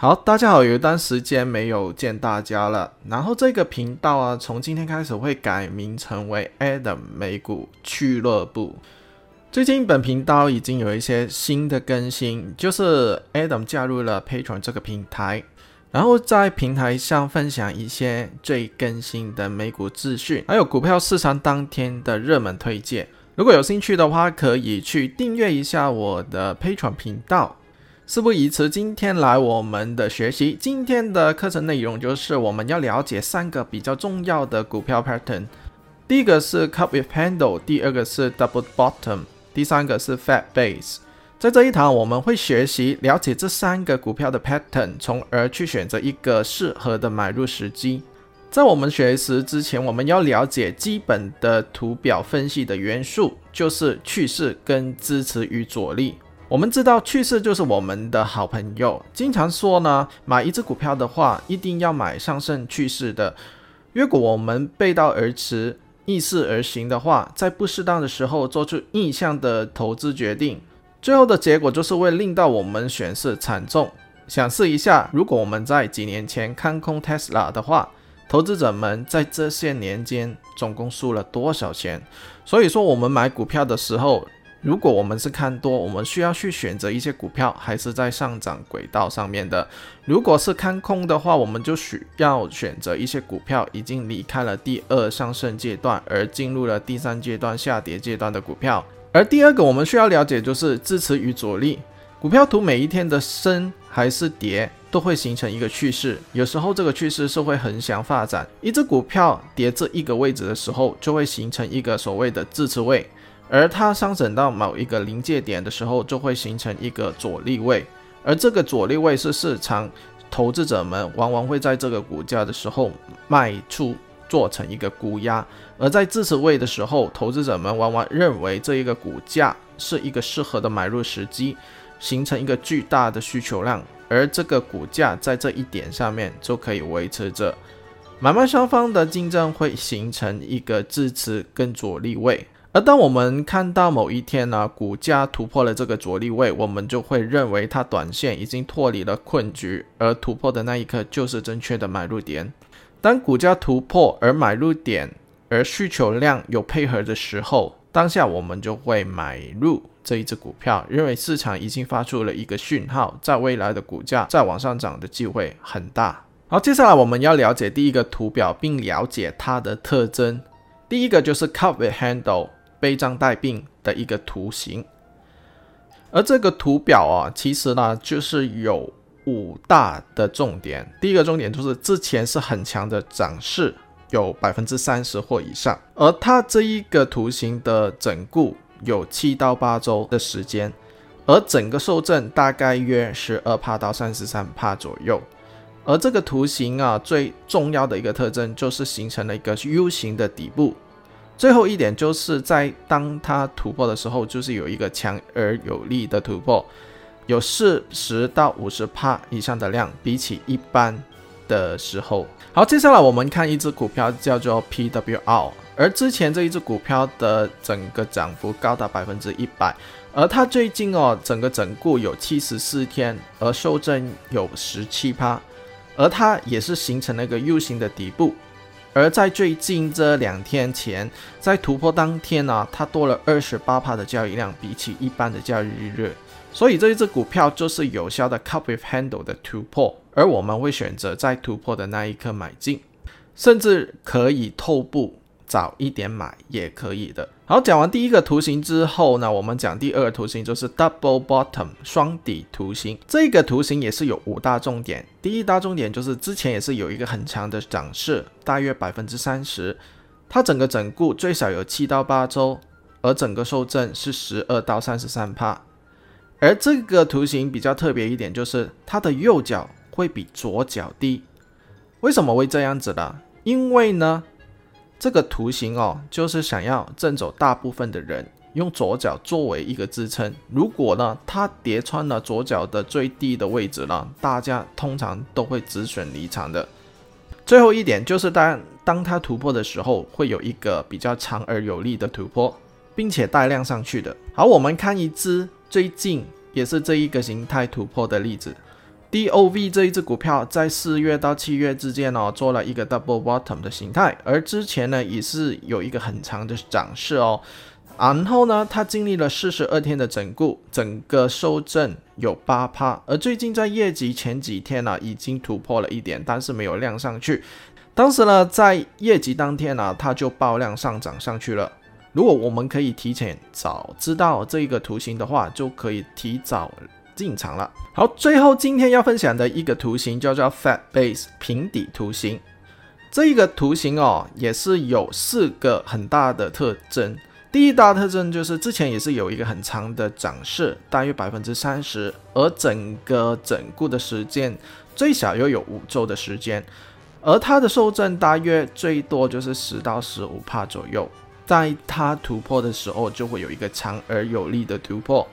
好，大家好，有一段时间没有见大家了。然后这个频道啊，从今天开始会改名成为 Adam 美股俱乐部。最近本频道已经有一些新的更新，就是 Adam 加入了 Patreon 这个平台，然后在平台上分享一些最更新的美股资讯，还有股票市场当天的热门推荐。如果有兴趣的话，可以去订阅一下我的 Patreon 频道。事不宜迟，今天来我们的学习。今天的课程内容就是我们要了解三个比较重要的股票 pattern。第一个是 cup with handle，第二个是 double bottom，第三个是 fat base。在这一堂我们会学习了解这三个股票的 pattern，从而去选择一个适合的买入时机。在我们学习之前，我们要了解基本的图表分析的元素，就是趋势跟支持与阻力。我们知道趋势就是我们的好朋友，经常说呢，买一只股票的话，一定要买上升趋势的。如果我们背道而驰、逆势而行的话，在不适当的时候做出逆向的投资决定，最后的结果就是会令到我们损失惨重。想试一下，如果我们在几年前看空 Tesla 的话，投资者们在这些年间总共输了多少钱？所以说，我们买股票的时候。如果我们是看多，我们需要去选择一些股票还是在上涨轨道上面的；如果是看空的话，我们就需要选择一些股票已经离开了第二上升阶段，而进入了第三阶段下跌阶段的股票。而第二个我们需要了解就是支持与阻力。股票图每一天的升还是跌，都会形成一个趋势。有时候这个趋势是会横向发展，一只股票跌至一个位置的时候，就会形成一个所谓的支持位。而它上升到某一个临界点的时候，就会形成一个阻力位，而这个阻力位是市场投资者们往往会在这个股价的时候卖出，做成一个估压；而在支持位的时候，投资者们往往认为这一个股价是一个适合的买入时机，形成一个巨大的需求量，而这个股价在这一点上面就可以维持着。买卖双方的竞争，会形成一个支持跟阻力位。而当我们看到某一天呢，股价突破了这个阻力位，我们就会认为它短线已经脱离了困局，而突破的那一刻就是正确的买入点。当股价突破而买入点，而需求量有配合的时候，当下我们就会买入这一只股票，认为市场已经发出了一个讯号，在未来的股价再往上涨的机会很大。好，接下来我们要了解第一个图表，并了解它的特征。第一个就是 cup with handle。背账带病的一个图形，而这个图表啊，其实呢就是有五大的重点。第一个重点就是之前是很强的涨势，有百分之三十或以上，而它这一个图形的整固有七到八周的时间，而整个受震大概约十二帕到三十三帕左右。而这个图形啊，最重要的一个特征就是形成了一个 U 型的底部。最后一点就是在当它突破的时候，就是有一个强而有力的突破，有四十到五十帕以上的量，比起一般的时候。好，接下来我们看一只股票叫做 PWR，而之前这一只股票的整个涨幅高达百分之一百，而它最近哦整个整固有七十四天，而修正有十七帕，而它也是形成了一个 U 型的底部。而在最近这两天前，在突破当天呢，它多了二十八帕的交易量，比起一般的交易日，所以这一只股票就是有效的 cup with handle 的突破，而我们会选择在突破的那一刻买进，甚至可以透步。早一点买也可以的。好，讲完第一个图形之后呢，我们讲第二个图形，就是 double bottom 双底图形。这个图形也是有五大重点。第一大重点就是之前也是有一个很强的涨势，大约百分之三十，它整个整固最少有七到八周，而整个受震是十二到三十三帕。而这个图形比较特别一点，就是它的右脚会比左脚低。为什么会这样子呢？因为呢。这个图形哦，就是想要震走大部分的人用左脚作为一个支撑。如果呢，它叠穿了左脚的最低的位置呢，大家通常都会止损离场的。最后一点就是当当它突破的时候，会有一个比较长而有力的突破，并且带量上去的。好，我们看一只最近也是这一个形态突破的例子。DOV 这一只股票在四月到七月之间哦，做了一个 double bottom 的形态，而之前呢也是有一个很长的涨势哦。然后呢，它经历了四十二天的整固，整个收正有八趴，而最近在业绩前几天呢，已经突破了一点，但是没有量上去。当时呢，在业绩当天呢，它就爆量上涨上去了。如果我们可以提前早知道这个图形的话，就可以提早进场了。好，最后今天要分享的一个图形叫做 Fat Base 平底图形。这一个图形哦，也是有四个很大的特征。第一大特征就是之前也是有一个很长的涨势，大约百分之三十，而整个整固的时间最小又有五周的时间，而它的受震大约最多就是十到十五帕左右，在它突破的时候就会有一个长而有力的突破。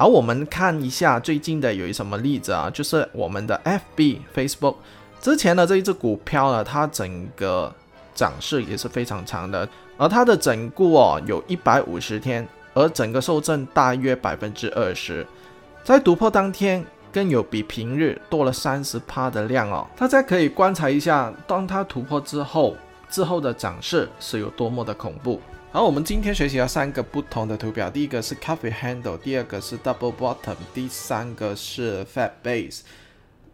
好，我们看一下最近的有一什么例子啊？就是我们的 FB Facebook 之前的这一只股票呢，它整个涨势也是非常长的。而它的整固哦有一百五十天，而整个受震大约百分之二十，在突破当天更有比平日多了三十趴的量哦。大家可以观察一下，当它突破之后，之后的涨势是有多么的恐怖。好，我们今天学习了三个不同的图表，第一个是 Coffee Handle，第二个是 Double Bottom，第三个是 Fat Base。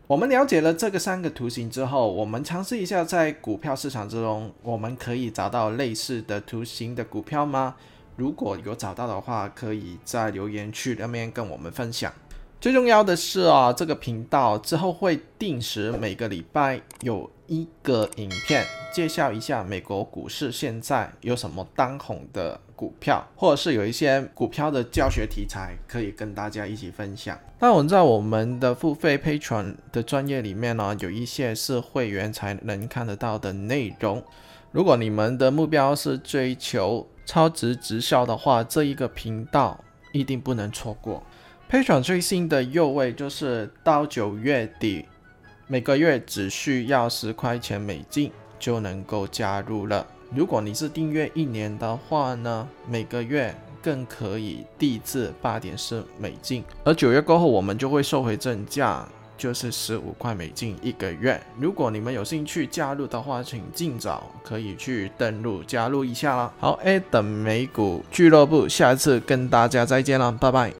我们了解了这个三个图形之后，我们尝试一下在股票市场之中，我们可以找到类似的图形的股票吗？如果有找到的话，可以在留言区那边跟我们分享。最重要的是啊，这个频道之后会定时每个礼拜有一个影片，介绍一下美国股市现在有什么当红的股票，或者是有一些股票的教学题材可以跟大家一起分享。那我们在我们的付费 Patron 的专业里面呢，有一些是会员才能看得到的内容。如果你们的目标是追求超值直销的话，这一个频道一定不能错过。Patreon 最新的优惠就是到九月底，每个月只需要十块钱美金就能够加入了。如果你是订阅一年的话呢，每个月更可以递至八点四美金。而九月过后，我们就会收回正价，就是十五块美金一个月。如果你们有兴趣加入的话，请尽早可以去登录加入一下啦。好，A 等美股俱乐部，下一次跟大家再见了，拜拜。